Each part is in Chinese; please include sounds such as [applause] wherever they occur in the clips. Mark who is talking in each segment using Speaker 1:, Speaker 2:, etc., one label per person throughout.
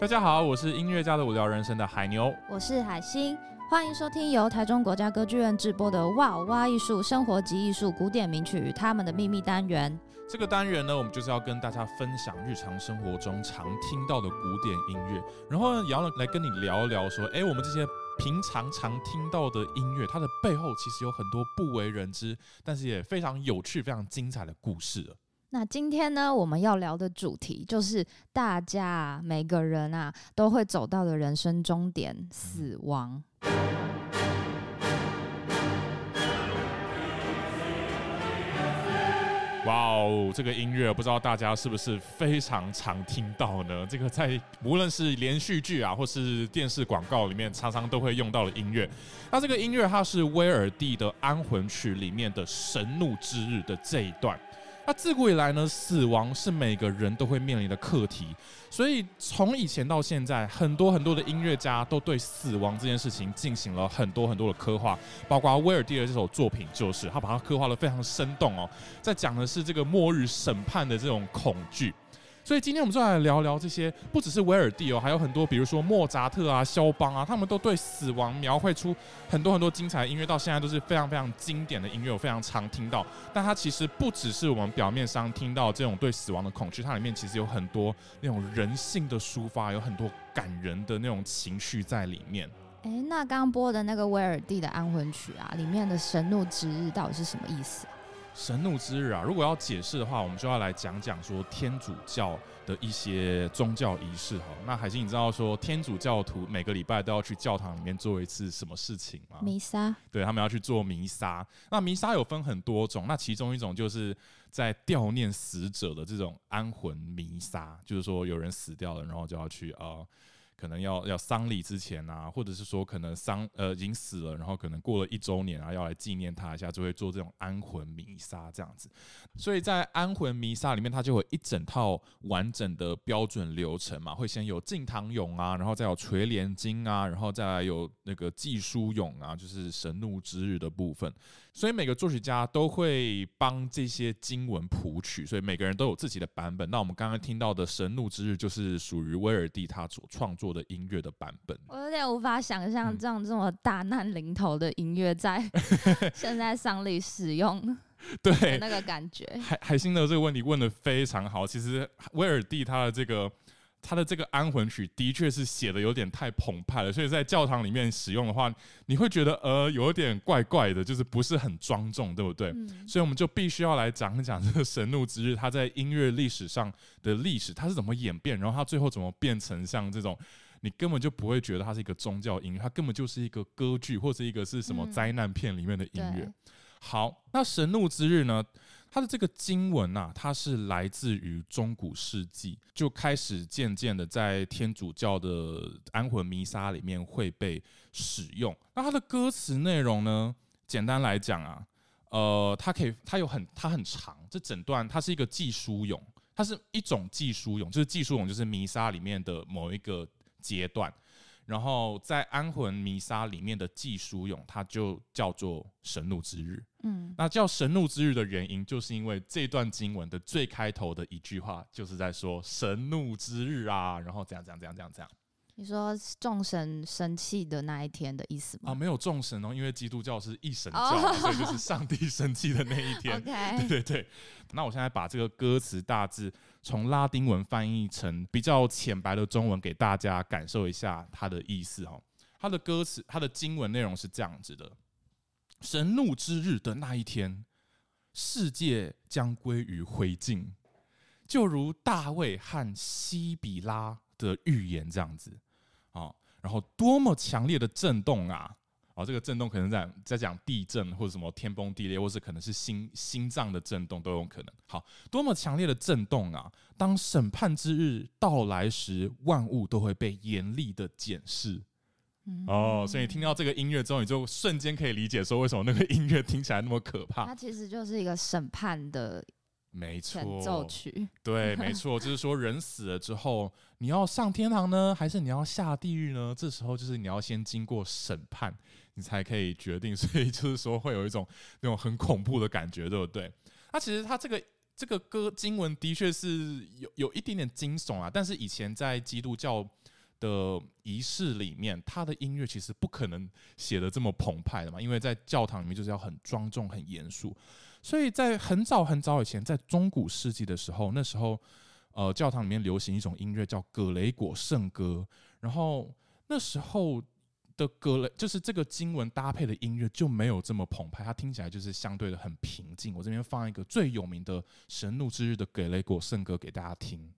Speaker 1: 大家好，我是音乐家的无聊人生的海牛，
Speaker 2: 我是海星，欢迎收听由台中国家歌剧院制播的《哇哇艺术生活及艺术古典名曲与他们的秘密》单元。
Speaker 1: 这个单元呢，我们就是要跟大家分享日常生活中常听到的古典音乐，然后呢，也要来跟你聊一聊说，哎，我们这些平常常听到的音乐，它的背后其实有很多不为人知，但是也非常有趣、非常精彩的故事。
Speaker 2: 那今天呢，我们要聊的主题就是大家，每个人啊都会走到的人生终点——死亡。
Speaker 1: 哇哦，这个音乐不知道大家是不是非常常听到呢？这个在无论是连续剧啊，或是电视广告里面，常常都会用到的音乐。那这个音乐它是威尔第的《安魂曲》里面的神怒之日的这一段。那自古以来呢，死亡是每个人都会面临的课题，所以从以前到现在，很多很多的音乐家都对死亡这件事情进行了很多很多的刻画，包括威尔第的这首作品，就是他把它刻画的非常生动哦，在讲的是这个末日审判的这种恐惧。所以今天我们就来聊聊这些，不只是威尔第哦，还有很多，比如说莫扎特啊、肖邦啊，他们都对死亡描绘出很多很多精彩的音乐，到现在都是非常非常经典的音乐，我非常常听到。但它其实不只是我们表面上听到这种对死亡的恐惧，它里面其实有很多那种人性的抒发，有很多感人的那种情绪在里面。
Speaker 2: 哎，那刚播的那个威尔第的《安魂曲》啊，里面的神怒之日到底是什么意思？
Speaker 1: 神怒之日啊，如果要解释的话，我们就要来讲讲说天主教的一些宗教仪式哈。那海星，你知道说天主教徒每个礼拜都要去教堂里面做一次什么事情吗？
Speaker 2: 弥撒。对，
Speaker 1: 他们要去做弥撒。那弥撒有分很多种，那其中一种就是在悼念死者的这种安魂弥撒，就是说有人死掉了，然后就要去啊。呃可能要要丧礼之前啊，或者是说可能丧呃已经死了，然后可能过了一周年啊，要来纪念他一下，就会做这种安魂弥撒这样子。所以在安魂弥撒里面，它就会一整套完整的标准流程嘛，会先有敬堂咏啊，然后再有垂帘经啊，然后再来有那个祭书咏啊，就是神怒之日的部分。所以每个作曲家都会帮这些经文谱曲，所以每个人都有自己的版本。那我们刚刚听到的神怒之日就是属于威尔第他所创作的音乐的版本，
Speaker 2: 我有点无法想象这样这么大难临头的音乐在 [laughs] 现在丧礼使用，[laughs] 对那个感觉。
Speaker 1: 海海星的这个问题问的非常好，其实威尔第他的这个。他的这个安魂曲的确是写的有点太澎湃了，所以在教堂里面使用的话，你会觉得呃有点怪怪的，就是不是很庄重，对不对？嗯。所以我们就必须要来讲一讲这个神怒之日，它在音乐历史上的历史，它是怎么演变，然后它最后怎么变成像这种你根本就不会觉得它是一个宗教音乐，它根本就是一个歌剧或者一个是什么灾难片里面的音乐。好，那神怒之日呢？它的这个经文啊，它是来自于中古世纪，就开始渐渐的在天主教的安魂弥撒里面会被使用。那它的歌词内容呢，简单来讲啊，呃，它可以，它有很，它很长，这整段它是一个祭书咏，它是一种祭书咏，就是祭书咏就是弥撒里面的某一个阶段。然后在安魂弥撒里面的祭书咏，它就叫做神怒之日。嗯，那叫神怒之日的原因，就是因为这段经文的最开头的一句话，就是在说神怒之日啊，然后怎样怎样怎样怎样怎样。
Speaker 2: 你说众神生气的那一天的意思吗？
Speaker 1: 啊，没有众神哦，因为基督教是一神教，oh. 所以就是上帝生气的那一天。[laughs] 对对对。那我现在把这个歌词大致从拉丁文翻译成比较浅白的中文，给大家感受一下它的意思哈。它的歌词，它的经文内容是这样子的：神怒之日的那一天，世界将归于灰烬，就如大卫和西比拉的预言这样子。啊，然后多么强烈的震动啊！哦，这个震动可能在在讲地震或者什么天崩地裂，或是可能是心心脏的震动都有可能。好，多么强烈的震动啊！当审判之日到来时，万物都会被严厉的检视。哦，所以你听到这个音乐之后，你就瞬间可以理解说为什么那个音乐听起来那么可怕。
Speaker 2: 它其实就是一个审判的。
Speaker 1: 没错，
Speaker 2: 前奏曲。
Speaker 1: 对，没错，就是说人死了之后，你要上天堂呢，还是你要下地狱呢？这时候就是你要先经过审判，你才可以决定。[laughs] 所以就是说会有一种那种很恐怖的感觉，对不对？那其实他这个这个歌经文的确是有有一点点惊悚啊，但是以前在基督教的仪式里面，他的音乐其实不可能写得这么澎湃的嘛，因为在教堂里面就是要很庄重、很严肃。所以在很早很早以前，在中古世纪的时候，那时候呃，教堂里面流行一种音乐叫葛雷果圣歌，然后那时候。的歌嘞，就是这个经文搭配的音乐就没有这么澎湃，它听起来就是相对的很平静。我这边放一个最有名的神怒之日的葛雷果圣歌给大家听。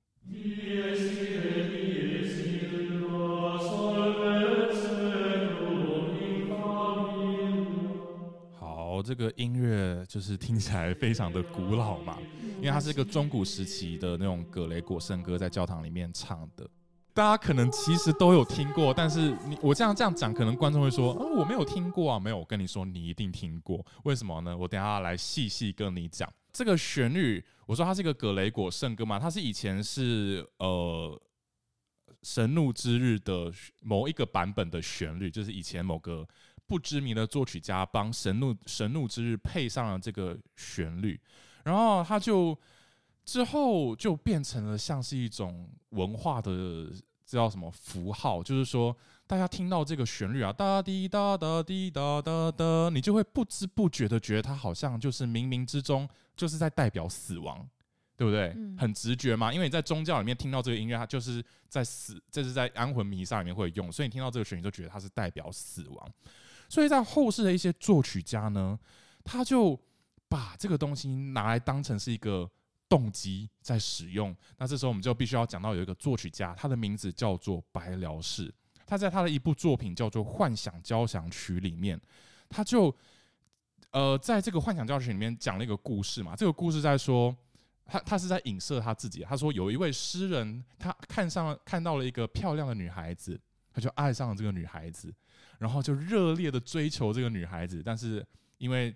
Speaker 1: 好，这个音乐就是听起来非常的古老嘛，因为它是一个中古时期的那种葛雷果圣歌，在教堂里面唱的。大家可能其实都有听过，但是你我这样这样讲，可能观众会说，哦，我没有听过啊。没有，我跟你说，你一定听过。为什么呢？我等下来细细跟你讲这个旋律。我说它是一个葛雷果圣歌嘛，它是以前是呃神怒之日的某一个版本的旋律，就是以前某个不知名的作曲家帮神怒神怒之日配上了这个旋律，然后他就。之后就变成了像是一种文化的，这叫什么符号？就是说，大家听到这个旋律啊，哒滴哒哒滴哒哒哒，你就会不知不觉的觉得它好像就是冥冥之中就是在代表死亡，对不对？嗯、很直觉嘛，因为你在宗教里面听到这个音乐，它就是在死，这是在安魂弥撒里面会用，所以你听到这个旋律就觉得它是代表死亡。所以在后世的一些作曲家呢，他就把这个东西拿来当成是一个。动机在使用，那这时候我们就必须要讲到有一个作曲家，他的名字叫做白辽士。他在他的一部作品叫做《幻想交响曲》里面，他就呃在这个《幻想交响曲》里面讲了一个故事嘛。这个故事在说，他他是在影射他自己。他说有一位诗人，他看上了看到了一个漂亮的女孩子，他就爱上了这个女孩子，然后就热烈的追求这个女孩子，但是因为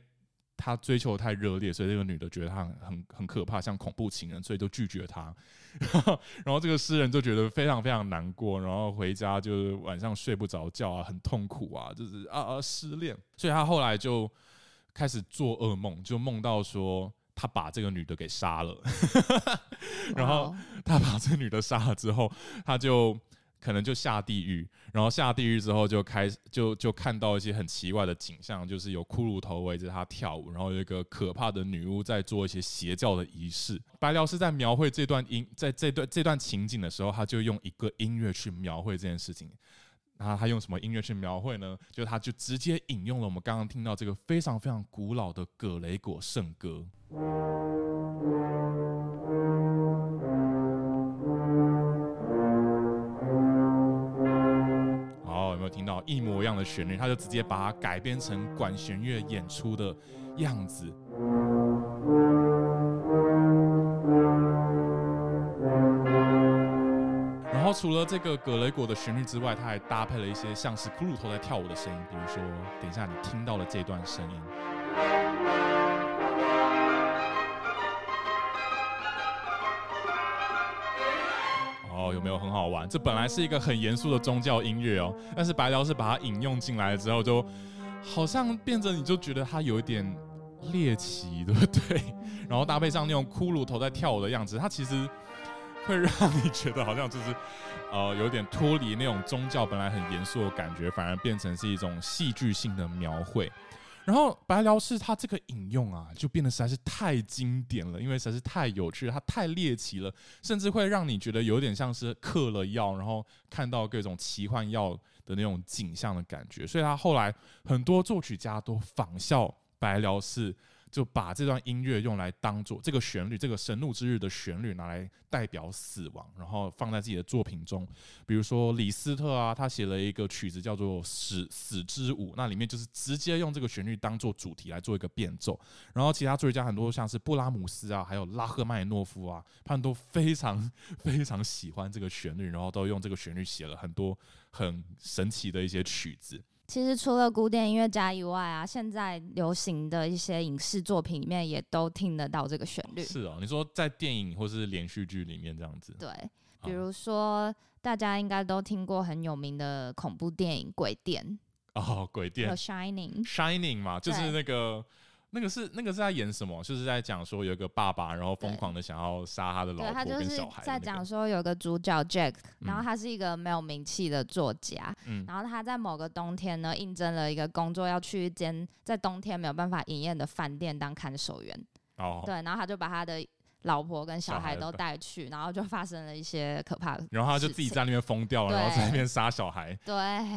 Speaker 1: 他追求太热烈，所以这个女的觉得他很很很可怕，像恐怖情人，所以就拒绝他。[laughs] 然后这个诗人就觉得非常非常难过，然后回家就是晚上睡不着觉啊，很痛苦啊，就是啊啊失恋。所以他后来就开始做噩梦，就梦到说他把这个女的给杀了。[laughs] 然后他把这个女的杀了之后，他就。可能就下地狱，然后下地狱之后就开始就就看到一些很奇怪的景象，就是有骷髅头围着他跳舞，然后有一个可怕的女巫在做一些邪教的仪式。白辽士在描绘这段音，在这段这段情景的时候，他就用一个音乐去描绘这件事情。那他用什么音乐去描绘呢？就他就直接引用了我们刚刚听到这个非常非常古老的葛雷果圣歌。一模一样的旋律，他就直接把它改编成管弦乐演出的样子。然后除了这个葛雷果的旋律之外，他还搭配了一些像是骷髅头在跳舞的声音，比如说，等一下你听到了这段声音。有没有很好玩？这本来是一个很严肃的宗教音乐哦，但是白辽是把它引用进来之后，就好像变成你就觉得它有一点猎奇，对不对？[laughs] 然后搭配上那种骷髅头在跳舞的样子，它其实会让你觉得好像就是 [laughs] 呃有点脱离那种宗教本来很严肃的感觉，反而变成是一种戏剧性的描绘。然后白辽士他这个引用啊，就变得实在是太经典了，因为实在是太有趣他，太猎奇了，甚至会让你觉得有点像是嗑了药，然后看到各种奇幻药的那种景象的感觉。所以他后来很多作曲家都仿效白辽士。就把这段音乐用来当做这个旋律，这个神怒之日的旋律拿来代表死亡，然后放在自己的作品中。比如说李斯特啊，他写了一个曲子叫做《死死之舞》，那里面就是直接用这个旋律当做主题来做一个变奏。然后其他作曲家很多像是布拉姆斯啊，还有拉赫曼诺夫啊，他们都非常非常喜欢这个旋律，然后都用这个旋律写了很多很神奇的一些曲子。
Speaker 2: 其实除了古典音乐家以外啊，现在流行的一些影视作品里面也都听得到这个旋律。
Speaker 1: 是哦，你说在电影或是连续剧里面这样子。
Speaker 2: 对，比如说大家应该都听过很有名的恐怖电影《鬼店》。
Speaker 1: 哦，《鬼店》。
Speaker 2: Shining。
Speaker 1: Shining 嘛，就是那个那个是那个是在演什么？就是在讲说有一个爸爸，然后疯狂的想要杀他的老婆跟小孩，那个。
Speaker 2: 在讲说有个主角 Jack，然后他是一个没有名气的作家，嗯，然后他在某个冬天呢，应征了一个工作，要去一间在冬天没有办法营业的饭店当看守员。哦，对，然后他就把他的。老婆跟小孩都带去，然后就发生了一些可怕的。
Speaker 1: 然后他就自己在那边疯掉了，然后在那边杀小孩。
Speaker 2: 对，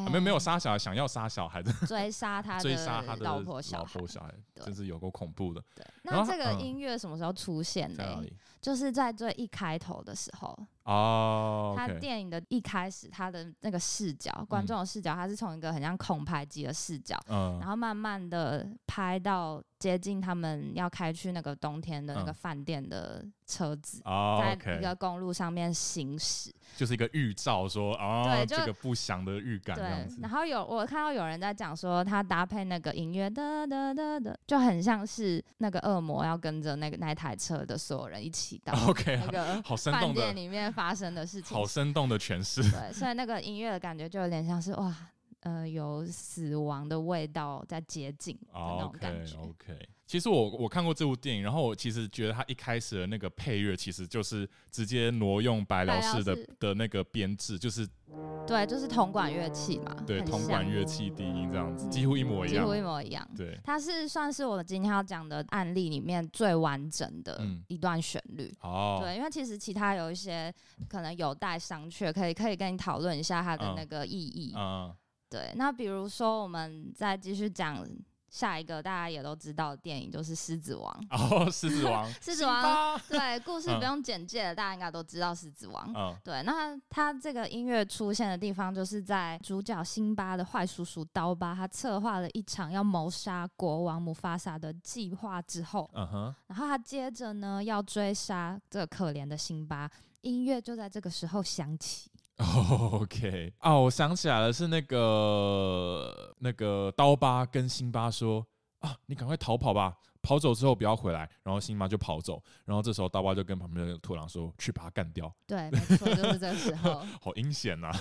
Speaker 1: 没有没有杀小孩，想要杀小孩的。
Speaker 2: 追杀 [laughs] 他，追杀他的老婆小孩，
Speaker 1: 真是有够恐怖的。
Speaker 2: 对，那这个音乐什么时候出现呢？就是在最一开头的时候。哦，他电影的一开始，他的那个视角，观众的视角，他是从一个很像恐拍机的视角，然后慢慢的拍到接近他们要开去那个冬天的那个饭店的车子，在一个公路上面行驶，
Speaker 1: 就是一个预兆，说哦，对，这个不祥的预感。对，
Speaker 2: 然后有我看到有人在讲说，他搭配那个音乐的的的的，就很像是那个恶魔要跟着那个那台车的所有人一起到 [laughs] OK 那个 [laughs] 好生动店里面。发生的事情，
Speaker 1: 好生动的诠释。
Speaker 2: 对，所以那个音乐的感觉就有点像是哇，呃，有死亡的味道在接近的那种感觉。
Speaker 1: OK，, okay. 其实我我看过这部电影，然后我其实觉得他一开始的那个配乐其实就是直接挪用白辽士的的那个编制，就是。
Speaker 2: 对，就是铜管乐器嘛，
Speaker 1: 对，铜管乐器低音这样子，几乎一模一样，
Speaker 2: 几乎一模一样。对，它是算是我今天要讲的案例里面最完整的一段旋律。哦，对，因为其实其他有一些可能有待商榷，可以可以跟你讨论一下它的那个意义。嗯，对，那比如说我们再继续讲。下一个大家也都知道的电影就是《狮子王》
Speaker 1: 哦，《狮子王》[laughs]《
Speaker 2: 狮子王》对，故事不用简介了，嗯、大家应该都知道《狮子王》嗯。对，那他这个音乐出现的地方，就是在主角辛巴的坏叔叔刀疤，他策划了一场要谋杀国王姆法萨的计划之后，嗯哼，然后他接着呢要追杀这可怜的辛巴，音乐就在这个时候响起。[laughs]
Speaker 1: OK，哦，我想起来了，是那个那个刀疤跟辛巴说啊，你赶快逃跑吧，跑走之后不要回来。然后辛巴就跑走，然后这时候刀疤就跟旁边的土狼说，去把他干掉。
Speaker 2: 对，没错，就是这个时候。[laughs]
Speaker 1: 好阴险呐。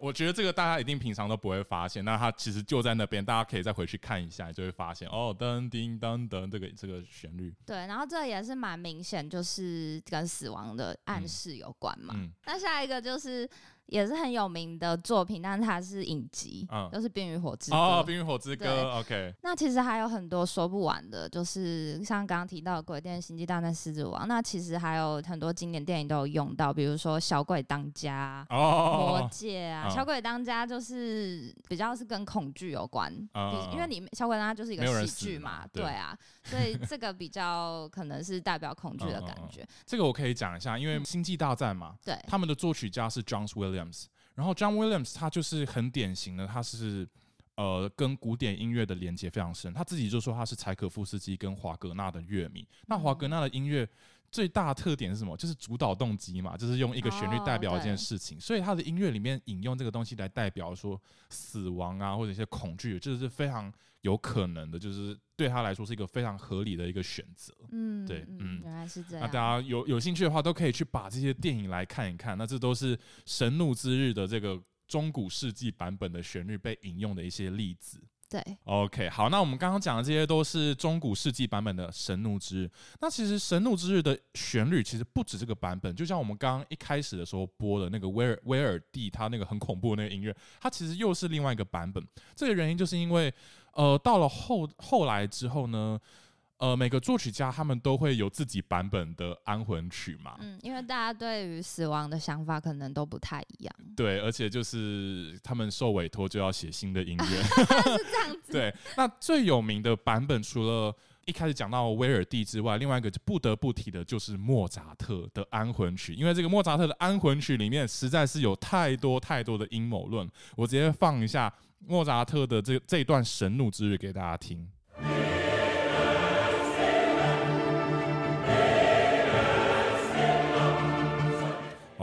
Speaker 1: 我觉得这个大家一定平常都不会发现，那它其实就在那边，大家可以再回去看一下，就会发现哦，噔叮噔噔这个这个旋律。
Speaker 2: 对，然后这也是蛮明显，就是跟死亡的暗示有关嘛。嗯，那下一个就是。也是很有名的作品，但是它是影集，嗯，都是《冰与火之歌》
Speaker 1: 哦，《冰与火之歌》OK。
Speaker 2: 那其实还有很多说不完的，就是像刚刚提到的《鬼店星际大战狮子王》，那其实还有很多经典电影都有用到，比如说《小鬼当家》哦，《魔戒》啊，哦《小鬼当家》就是比较是跟恐惧有关，哦、因为里面《小鬼当家》就是一个喜剧嘛，对，对啊，所以这个比较可能是代表恐惧的感觉。
Speaker 1: 这个我可以讲一下，因为《星际大战》嘛，对，他们的作曲家是 John Williams。Williams，然后 John Williams 他就是很典型的，他是呃跟古典音乐的连接非常深。他自己就说他是柴可夫斯基跟华格纳的乐迷。那华格纳的音乐最大的特点是什么？就是主导动机嘛，就是用一个旋律代表一件事情。所以他的音乐里面引用这个东西来代表说死亡啊，或者一些恐惧，这是非常有可能的，就是对他来说是一个非常合理的一个选择。嗯，对，嗯，
Speaker 2: 原来是这样。
Speaker 1: 那大家有有兴趣的话，都可以去把这些电影来看一看。那这都是《神怒之日》的这个中古世纪版本的旋律被引用的一些例子。
Speaker 2: 对
Speaker 1: ，OK，好，那我们刚刚讲的这些都是中古世纪版本的《神怒之日》。那其实《神怒之日》的旋律其实不止这个版本，就像我们刚刚一开始的时候播的那个威尔威尔第他那个很恐怖的那个音乐，它其实又是另外一个版本。这个原因就是因为，呃，到了后后来之后呢。呃，每个作曲家他们都会有自己版本的安魂曲嘛。
Speaker 2: 嗯，因为大家对于死亡的想法可能都不太一样。
Speaker 1: 对，而且就是他们受委托就要写新的音乐。[laughs]
Speaker 2: 是这样子。
Speaker 1: 对，那最有名的版本，除了一开始讲到威尔第之外，另外一个就不得不提的就是莫扎特的安魂曲。因为这个莫扎特的安魂曲里面实在是有太多太多的阴谋论。我直接放一下莫扎特的这这一段神怒之日给大家听。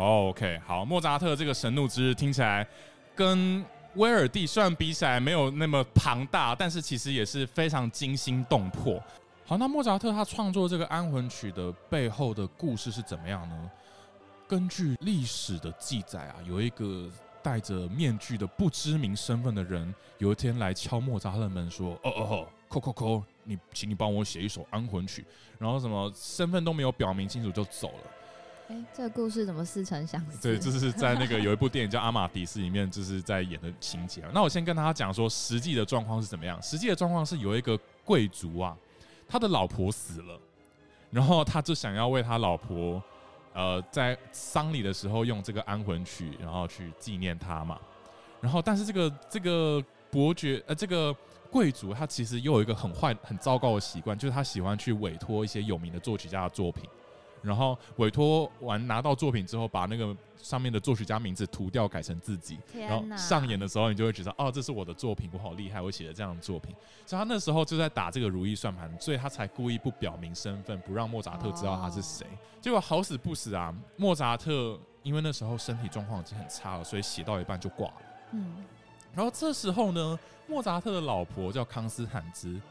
Speaker 1: OK，好，莫扎特这个神怒之日听起来跟威尔第虽然比起来没有那么庞大，但是其实也是非常惊心动魄。好，那莫扎特他创作这个安魂曲的背后的故事是怎么样呢？根据历史的记载啊，有一个戴着面具的不知名身份的人，有一天来敲莫扎特的门说：“哦哦哦，扣扣扣，你请你帮我写一首安魂曲，然后什么身份都没有表明清楚就走了。
Speaker 2: 这个故事怎么似曾相识？
Speaker 1: 对，这、就是在那个有一部电影叫《阿玛迪斯》里面，就是在演的情节。那我先跟大家讲说，实际的状况是怎么样？实际的状况是有一个贵族啊，他的老婆死了，然后他就想要为他老婆，呃，在丧礼的时候用这个安魂曲，然后去纪念他嘛。然后，但是这个这个伯爵，呃，这个贵族他其实又有一个很坏、很糟糕的习惯，就是他喜欢去委托一些有名的作曲家的作品。然后委托完拿到作品之后，把那个上面的作曲家名字涂掉，改成自己。然后上演的时候，你就会觉得哦，这是我的作品，我好厉害，我写的这样的作品。所以他那时候就在打这个如意算盘，所以他才故意不表明身份，不让莫扎特知道他是谁。结果好死不死啊，莫扎特因为那时候身体状况已经很差了，所以写到一半就挂了。嗯。然后这时候呢，莫扎特的老婆叫康斯坦兹。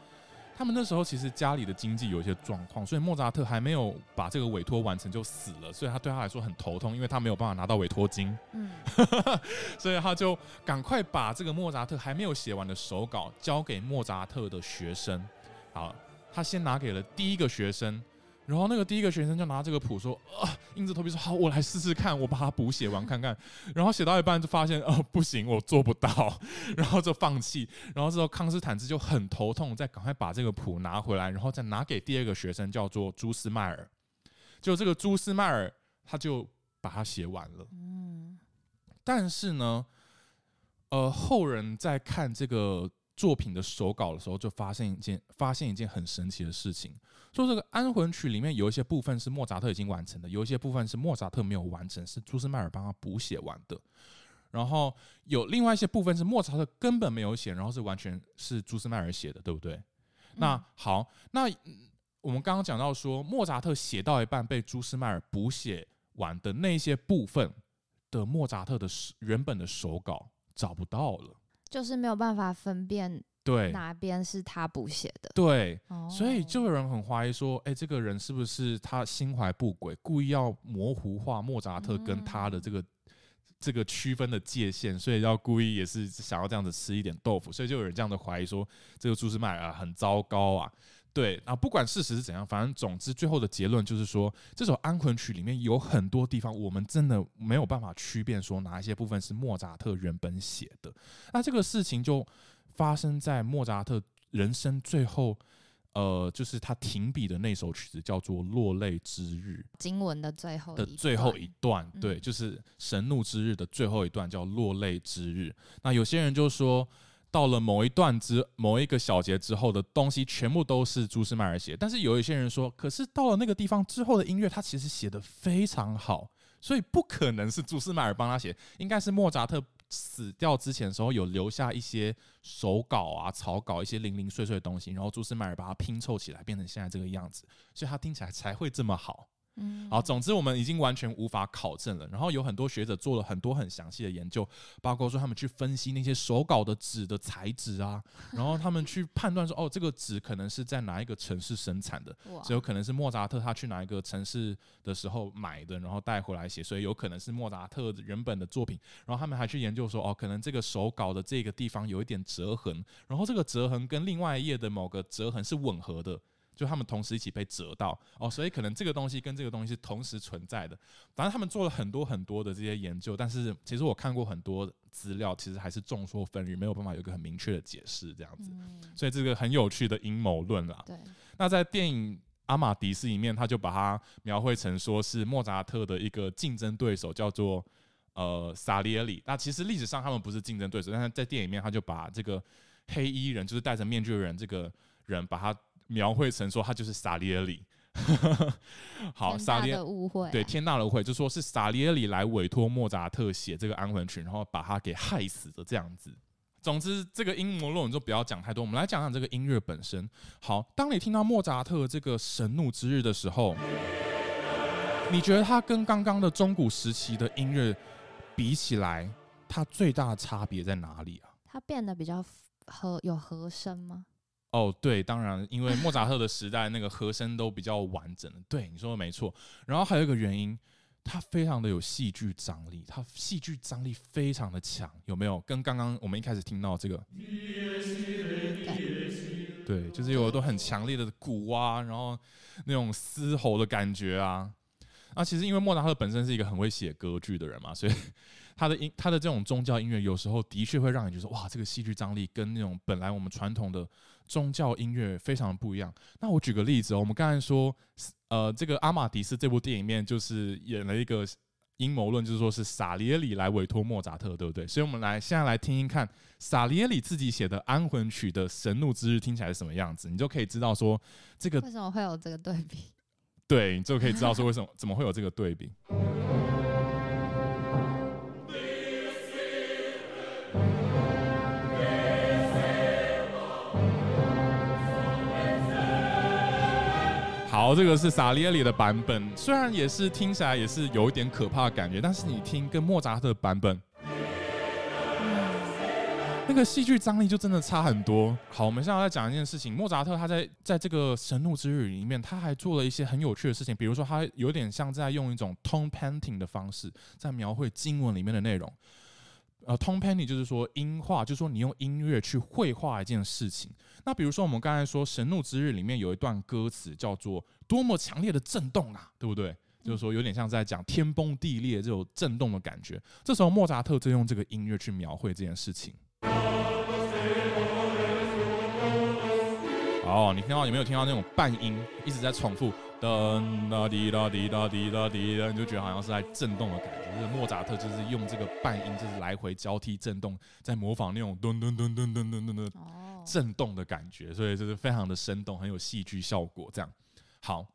Speaker 1: 他们那时候其实家里的经济有一些状况，所以莫扎特还没有把这个委托完成就死了，所以他对他来说很头痛，因为他没有办法拿到委托金。嗯，[laughs] 所以他就赶快把这个莫扎特还没有写完的手稿交给莫扎特的学生。好，他先拿给了第一个学生。然后那个第一个学生就拿这个谱说，啊，硬着头皮说好，我来试试看，我把它补写完看看。然后写到一半就发现，哦，不行，我做不到，[laughs] 然后就放弃。然后之后康斯坦兹就很头痛，再赶快把这个谱拿回来，然后再拿给第二个学生，叫做朱斯迈尔。就这个朱斯迈尔，他就把它写完了。嗯，但是呢，呃，后人在看这个。作品的手稿的时候，就发现一件发现一件很神奇的事情，说这个安魂曲里面有一些部分是莫扎特已经完成的，有一些部分是莫扎特没有完成，是朱斯麦尔帮他补写完的。然后有另外一些部分是莫扎特根本没有写，然后是完全是朱斯麦尔写的，对不对？嗯、那好，那我们刚刚讲到说，莫扎特写到一半被朱斯麦尔补写完的那些部分的莫扎特的原本的手稿找不到了。
Speaker 2: 就是没有办法分辨对。哪边是他补写的，
Speaker 1: 对，所以就有人很怀疑说，哎，这个人是不是他心怀不轨，故意要模糊化莫扎特跟他的这个这个区分的界限，所以要故意也是想要这样子吃一点豆腐，所以就有人这样的怀疑说，这个朱斯麦尔啊很糟糕啊。对啊，不管事实是怎样，反正总之最后的结论就是说，这首安魂曲里面有很多地方，我们真的没有办法区辨说哪一些部分是莫扎特原本写的。那这个事情就发生在莫扎特人生最后，呃，就是他停笔的那首曲子叫做《落泪之日》，
Speaker 2: 经文的最后
Speaker 1: 的最后一段，对，就是神怒之日的最后一段叫《落泪之日》。那有些人就说。到了某一段之某一个小节之后的东西，全部都是朱斯麦尔写。但是有一些人说，可是到了那个地方之后的音乐，他其实写得非常好，所以不可能是朱斯麦尔帮他写，应该是莫扎特死掉之前的时候有留下一些手稿啊、草稿，一些零零碎碎的东西，然后朱斯麦尔把它拼凑起来，变成现在这个样子，所以他听起来才会这么好。嗯，好，总之我们已经完全无法考证了。然后有很多学者做了很多很详细的研究，包括说他们去分析那些手稿的纸的材质啊，然后他们去判断说，哦，这个纸可能是在哪一个城市生产的，所以有可能是莫扎特他去哪一个城市的时候买的，然后带回来写，所以有可能是莫扎特原本的作品。然后他们还去研究说，哦，可能这个手稿的这个地方有一点折痕，然后这个折痕跟另外一页的某个折痕是吻合的。就他们同时一起被折到哦，所以可能这个东西跟这个东西是同时存在的。反正他们做了很多很多的这些研究，但是其实我看过很多资料，其实还是众说纷纭，没有办法有一个很明确的解释这样子。所以这个很有趣的阴谋论啦。对。那在电影《阿玛迪斯》里面，他就把它描绘成说是莫扎特的一个竞争对手，叫做呃萨列里。那其实历史上他们不是竞争对手，但是在电影里面他就把这个黑衣人，就是戴着面具的人，这个人把他。描绘成说他就是萨利耶里，[laughs] 好，萨利耶
Speaker 2: 误会，
Speaker 1: 对，天大的误会，就说是萨利耶里来委托莫扎特写这个安魂曲，然后把他给害死的这样子。总之，这个阴谋论你就不要讲太多，我们来讲讲这个音乐本身。好，当你听到莫扎特这个神怒之日的时候，你觉得他跟刚刚的中古时期的音乐比起来，它最大的差别在哪里啊？
Speaker 2: 它变得比较和有和声吗？
Speaker 1: 哦，对，当然，因为莫扎特的时代那个和声都比较完整。对，你说的没错。然后还有一个原因，它非常的有戏剧张力，它戏剧张力非常的强，有没有？跟刚刚我们一开始听到这个，对，就是有都很强烈的鼓啊，然后那种嘶吼的感觉啊。啊，其实因为莫扎特本身是一个很会写歌剧的人嘛，所以 [laughs] 他的音，他的这种宗教音乐有时候的确会让你觉得哇，这个戏剧张力跟那种本来我们传统的宗教音乐非常不一样。那我举个例子哦，我们刚才说，呃，这个《阿玛迪斯》这部电影里面就是演了一个阴谋论，就是说是萨里耶里来委托莫扎特，对不对？所以我们来现在来听听看萨里耶里自己写的安魂曲的《神怒之日》听起来是什么样子，你就可以知道说这个
Speaker 2: 为什么会有这个对比。
Speaker 1: 对，你就可以知道说为什么怎么会有这个对比。好，这个是萨里耶里的版本，虽然也是听起来也是有一点可怕的感觉，但是你听跟莫扎特的版本。那个戏剧张力就真的差很多。好，我们现在要讲一件事情，莫扎特他在在这个《神怒之日》里面，他还做了一些很有趣的事情，比如说他有点像在用一种 tone painting 的方式，在描绘经文里面的内容。呃，tone painting 就是说音画，就是说你用音乐去绘画一件事情。那比如说我们刚才说《神怒之日》里面有一段歌词叫做“多么强烈的震动啊”，对不对？就是说有点像在讲天崩地裂这种震动的感觉。这时候莫扎特就用这个音乐去描绘这件事情。哦，你听到有没有听到那种半音一直在重复？噔哒滴哒滴哒滴哒滴哒，你就觉得好像是在震动的感觉。就是莫扎特就是用这个半音，就是来回交替震动，在模仿那种噔噔噔噔噔噔噔的震动的感觉，所以就是非常的生动，很有戏剧效果。这样好，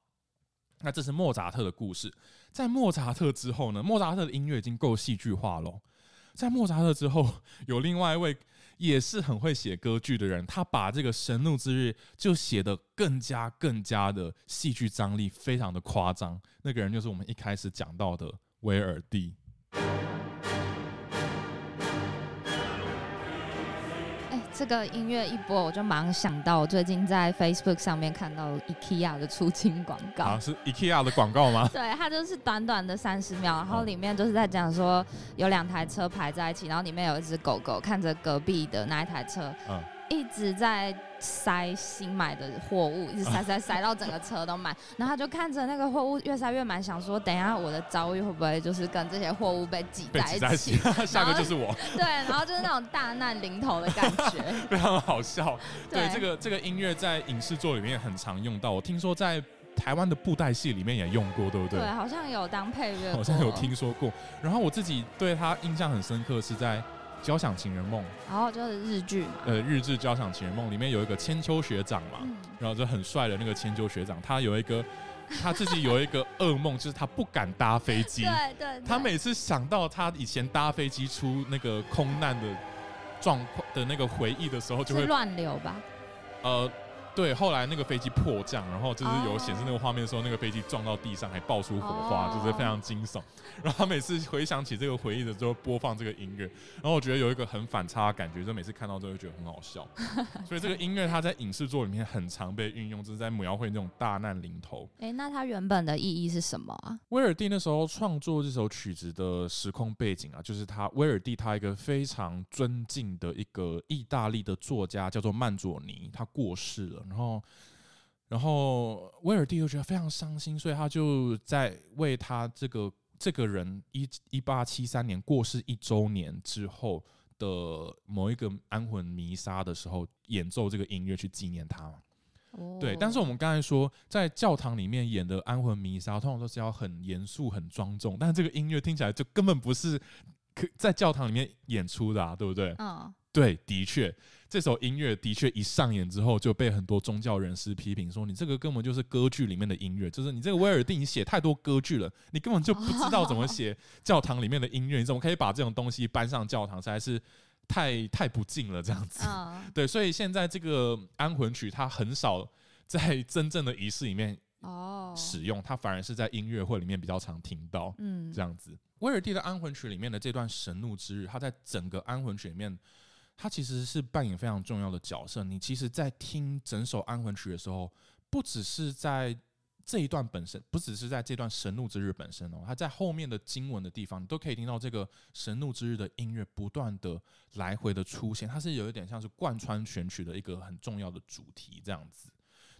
Speaker 1: 那这是莫扎特的故事。在莫扎特之后呢？莫扎特的音乐已经够戏剧化了。在莫扎特之后，有另外一位也是很会写歌剧的人，他把这个《神怒之日》就写得更加更加的戏剧张力，非常的夸张。那个人就是我们一开始讲到的威尔第。
Speaker 2: 这个音乐一播，我就马上想到，我最近在 Facebook 上面看到 IKEA 的出清广告。
Speaker 1: 啊，是 IKEA 的广告吗？[laughs]
Speaker 2: 对，它就是短短的三十秒，然后里面就是在讲说有两台车排在一起，然后里面有一只狗狗看着隔壁的那一台车。嗯。一直在塞新买的货物，一直塞塞塞到整个车都满，[laughs] 然后他就看着那个货物越塞越满，想说等一下我的遭遇会不会就是跟这些货物被挤在一起？
Speaker 1: 一 [laughs] 起下个就是我。[laughs]
Speaker 2: 对，然后就是那种大难临头的感觉，
Speaker 1: 非常好笑。对，对这个这个音乐在影视作里面很常用到，我听说在台湾的布袋戏里面也用过，对不对？
Speaker 2: 对，好像有当配乐，
Speaker 1: 好像有听说过。然后我自己对他印象很深刻是在。交响情人梦，
Speaker 2: 然后就是日剧嘛，
Speaker 1: 呃，日剧交响情人梦里面有一个千秋学长嘛，嗯、然后就很帅的那个千秋学长，他有一个 [laughs] 他自己有一个噩梦，就是他不敢搭飞机，[laughs]
Speaker 2: 对，对对，
Speaker 1: 他每次想到他以前搭飞机出那个空难的状况的那个回忆的时候，就会
Speaker 2: 乱流吧，
Speaker 1: 呃。对，后来那个飞机迫降，然后就是有显示那个画面的时候，那个飞机撞到地上还爆出火花，就是非常惊悚。然后他每次回想起这个回忆的时候，播放这个音乐，然后我觉得有一个很反差的感觉，就每次看到之后就觉得很好笑。[laughs] 所以这个音乐它在影视作里面很常被运用，就是在描绘那种大难临头。
Speaker 2: 哎，那它原本的意义是什么啊？
Speaker 1: 威尔第那时候创作这首曲子的时空背景啊，就是他威尔第他一个非常尊敬的一个意大利的作家叫做曼佐尼，他过世了。然后，然后威尔第又觉得非常伤心，所以他就在为他这个这个人一一八七三年过世一周年之后的某一个安魂弥撒的时候演奏这个音乐去纪念他。哦，对，但是我们刚才说在教堂里面演的安魂弥撒，通常都是要很严肃、很庄重，但是这个音乐听起来就根本不是可在教堂里面演出的啊，对不对？嗯。对，的确，这首音乐的确一上演之后就被很多宗教人士批评说，你这个根本就是歌剧里面的音乐，就是你这个威尔第，你写太多歌剧了，你根本就不知道怎么写 [laughs] 教堂里面的音乐，你怎么可以把这种东西搬上教堂？实在是太太不敬了，这样子。对，所以现在这个安魂曲它很少在真正的仪式里面使用，它反而是在音乐会里面比较常听到。嗯，这样子。威尔第的安魂曲里面的这段神怒之日，它在整个安魂曲里面。它其实是扮演非常重要的角色。你其实，在听整首安魂曲的时候，不只是在这一段本身不只是在这段神怒之日本身哦，它在后面的经文的地方，你都可以听到这个神怒之日的音乐不断的来回的出现，它是有一点像是贯穿全曲的一个很重要的主题这样子。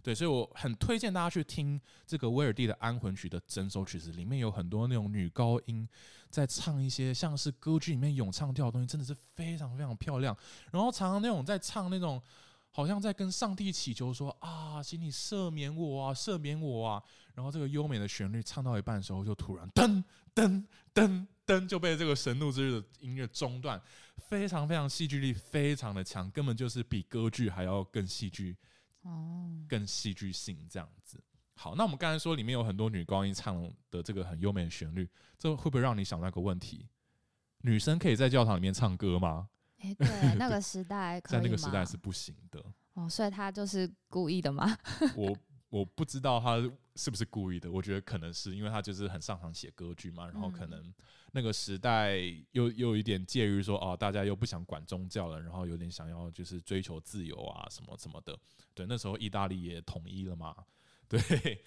Speaker 1: 对，所以我很推荐大家去听这个威尔第的安魂曲的整首曲子，里面有很多那种女高音在唱一些像是歌剧里面咏唱调的东西，真的是非常非常漂亮。然后常常那种在唱那种。好像在跟上帝祈求说啊，请你赦免我啊，赦免我啊。然后这个优美的旋律唱到一半的时候，就突然噔噔噔噔就被这个神怒之日的音乐中断，非常非常戏剧力，非常的强，根本就是比歌剧还要更戏剧哦，更戏剧性这样子。好，那我们刚才说里面有很多女高音唱的这个很优美的旋律，这会不会让你想到一个问题？女生可以在教堂里面唱歌吗？
Speaker 2: 哎，对，[laughs] 那个时代
Speaker 1: 在那个时代是不行的
Speaker 2: 哦，所以他就是故意的吗？[laughs]
Speaker 1: 我我不知道他是不是故意的，我觉得可能是因为他就是很擅长写歌剧嘛，然后可能那个时代又又有一点介于说哦，大家又不想管宗教了，然后有点想要就是追求自由啊什么什么的。对，那时候意大利也统一了嘛，[laughs] 对，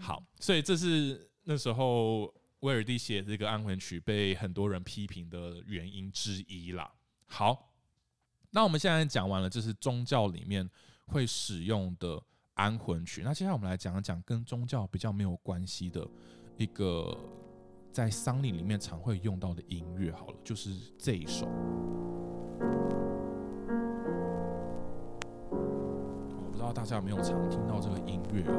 Speaker 1: 好，所以这是那时候威尔第写这个安魂曲被很多人批评的原因之一啦。好，那我们现在讲完了，就是宗教里面会使用的安魂曲。那接下来我们来讲一讲跟宗教比较没有关系的一个在丧礼里面常会用到的音乐。好了，就是这一首。我不知道大家有没有常听到这个音乐啊？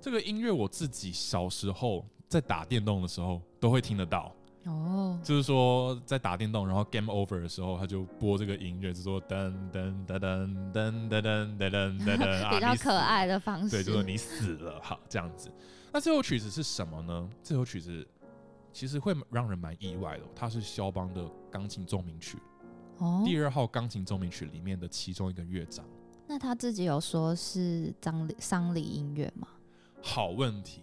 Speaker 1: 这个音乐我自己小时候在打电动的时候都会听得到哦，就是说在打电动，然后 game over 的时候，他就播这个音乐，就是说噔噔噔噔噔噔噔噔噔噔，[laughs]
Speaker 2: 比较可爱的方式，
Speaker 1: 对，就是你死了，好这样子。那这首曲子是什么呢？这首曲子其实会让人蛮意外的，它是肖邦的钢琴奏鸣曲，哦，第二号钢琴奏鸣曲里面的其中一个乐章。
Speaker 2: 那他自己有说是葬礼丧礼音乐吗？
Speaker 1: 好问题，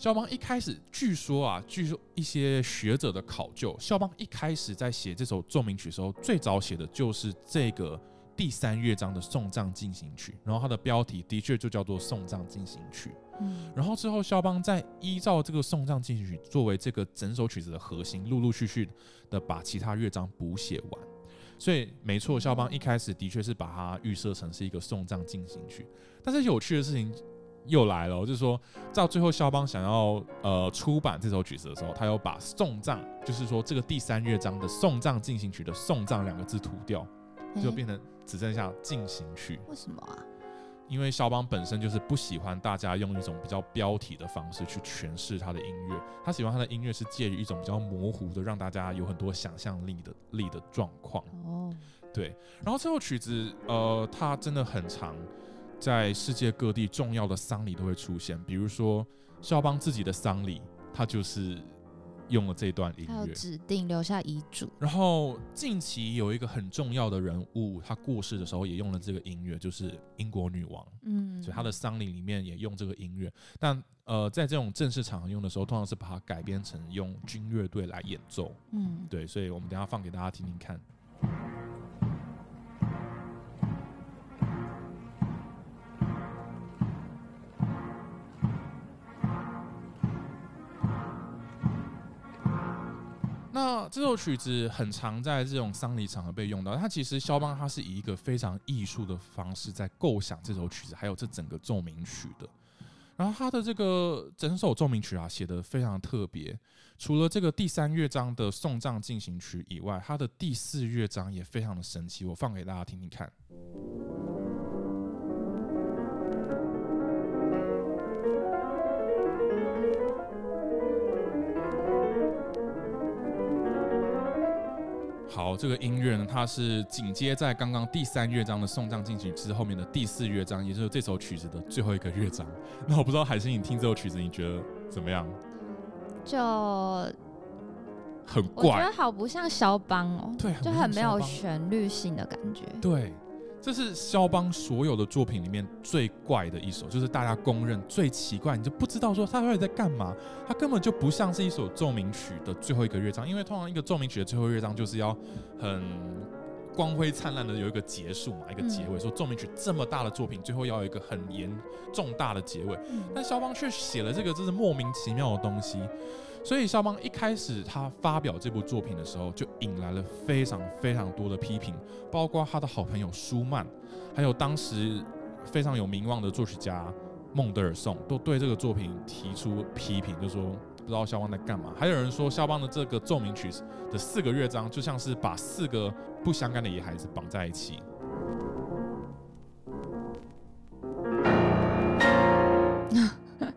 Speaker 1: 肖邦一开始据说啊，据说一些学者的考究，肖邦一开始在写这首奏鸣曲的时候，最早写的就是这个第三乐章的送葬进行曲，然后它的标题的确就叫做送葬进行曲。嗯，然后之后肖邦再依照这个送葬进行曲作为这个整首曲子的核心，陆陆续续的把其他乐章补写完。所以没错，肖邦一开始的确是把它预设成是一个送葬进行曲，但是有趣的事情。又来了，就是说，到最后肖邦想要呃出版这首曲子的时候，他又把送葬，就是说这个第三乐章的送葬进行曲的送葬两个字涂掉，就变成只剩下进行曲。
Speaker 2: 为什么啊？
Speaker 1: 因为肖邦本身就是不喜欢大家用一种比较标题的方式去诠释他的音乐，他喜欢他的音乐是介于一种比较模糊的，让大家有很多想象力的力的状况。哦，对。然后这首曲子，呃，它真的很长。在世界各地重要的丧礼都会出现，比如说肖邦自己的丧礼，他就是用了这段音乐。
Speaker 2: 指定留下遗嘱。
Speaker 1: 然后近期有一个很重要的人物，他过世的时候也用了这个音乐，就是英国女王。嗯，所以他的丧礼里面也用这个音乐。但呃，在这种正式场合用的时候，通常是把它改编成用军乐队来演奏。嗯，对，所以我们等一下放给大家听听看。那这首曲子很常在这种丧礼场合被用到。它其实肖邦他是以一个非常艺术的方式在构想这首曲子，还有这整个奏鸣曲的。然后他的这个整首奏鸣曲啊，写的非常特别。除了这个第三乐章的送葬进行曲以外，他的第四乐章也非常的神奇。我放给大家听听看。好，这个音乐呢，它是紧接在刚刚第三乐章的送葬进行曲之后面的第四乐章，也就是这首曲子的最后一个乐章。那我不知道海星，你听这首曲子，你觉得怎么样？
Speaker 2: 就
Speaker 1: 很怪，
Speaker 2: 我觉得好不像肖邦哦，
Speaker 1: 对，
Speaker 2: 就很没有旋律性的感觉，
Speaker 1: 对。这是肖邦所有的作品里面最怪的一首，就是大家公认最奇怪，你就不知道说他到底在干嘛，他根本就不像是一首奏鸣曲的最后一个乐章，因为通常一个奏鸣曲的最后乐章就是要很光辉灿烂的有一个结束嘛，一个结尾，嗯、说奏鸣曲这么大的作品，最后要有一个很严重大的结尾，嗯、但肖邦却写了这个，这是莫名其妙的东西。所以肖邦一开始他发表这部作品的时候，就引来了非常非常多的批评，包括他的好朋友舒曼，还有当时非常有名望的作曲家孟德尔颂，都对这个作品提出批评，就说不知道肖邦在干嘛。还有人说肖邦的这个奏鸣曲的四个乐章就像是把四个不相干的野孩子绑在一起。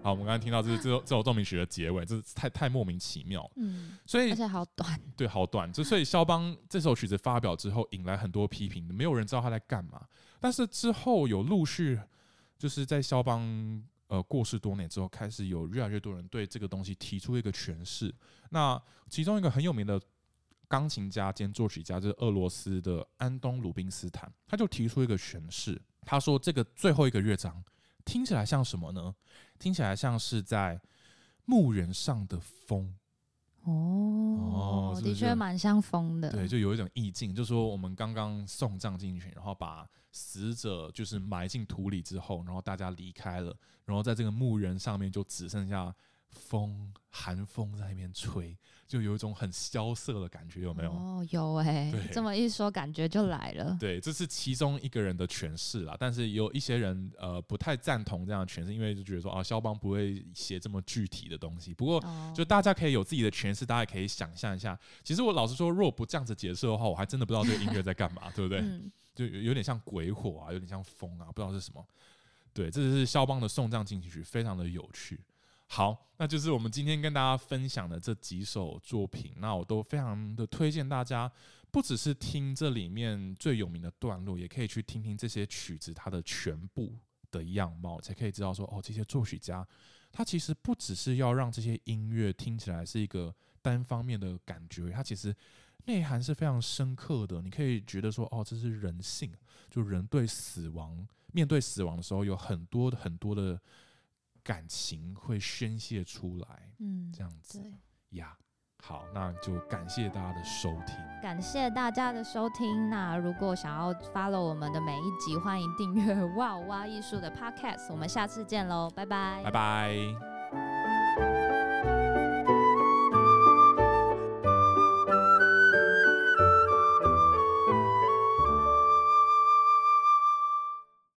Speaker 1: 好，我们刚才听到这是这首这首奏鸣曲的结尾，这是太太莫名其妙。嗯，所以
Speaker 2: 而且好短，
Speaker 1: 对，好短。就所以肖邦这首曲子发表之后，引来很多批评，没有人知道他在干嘛。但是之后有陆续，就是在肖邦呃过世多年之后，开始有越来越多人对这个东西提出一个诠释。那其中一个很有名的钢琴家兼作曲家就是俄罗斯的安东鲁宾斯坦，他就提出一个诠释，他说这个最后一个乐章。听起来像什么呢？听起来像是在牧人上的风。
Speaker 2: 哦，哦，的确蛮像风的。
Speaker 1: 对，就有一种意境，就是说我们刚刚送葬进去，然后把死者就是埋进土里之后，然后大家离开了，然后在这个墓人上面就只剩下。风，寒风在那边吹，就有一种很萧瑟的感觉，有没有？
Speaker 2: 哦，有哎、欸，这么一说，感觉就来了。
Speaker 1: 对，这是其中一个人的诠释啦，但是有一些人呃不太赞同这样的诠释，因为就觉得说啊，肖邦不会写这么具体的东西。不过，就大家可以有自己的诠释，大家也可以想象一下。其实我老实说，如果不这样子解释的话，我还真的不知道这个音乐在干嘛，对不对？[laughs] 嗯、就有点像鬼火啊，有点像风啊，不知道是什么。对，这是肖邦的送葬进行曲，非常的有趣。好，那就是我们今天跟大家分享的这几首作品，那我都非常的推荐大家，不只是听这里面最有名的段落，也可以去听听这些曲子它的全部的样貌，才可以知道说，哦，这些作曲家他其实不只是要让这些音乐听起来是一个单方面的感觉，他其实内涵是非常深刻的。你可以觉得说，哦，这是人性，就人对死亡，面对死亡的时候，有很多很多的。感情会宣泄出来，嗯，这样子，对呀，好，那就感谢大家的收听，
Speaker 2: 感谢大家的收听。那如果想要 follow 我们的每一集，欢迎订阅 [laughs] 哇哇艺术的 podcast。我们下次见喽，拜拜，
Speaker 1: 拜拜。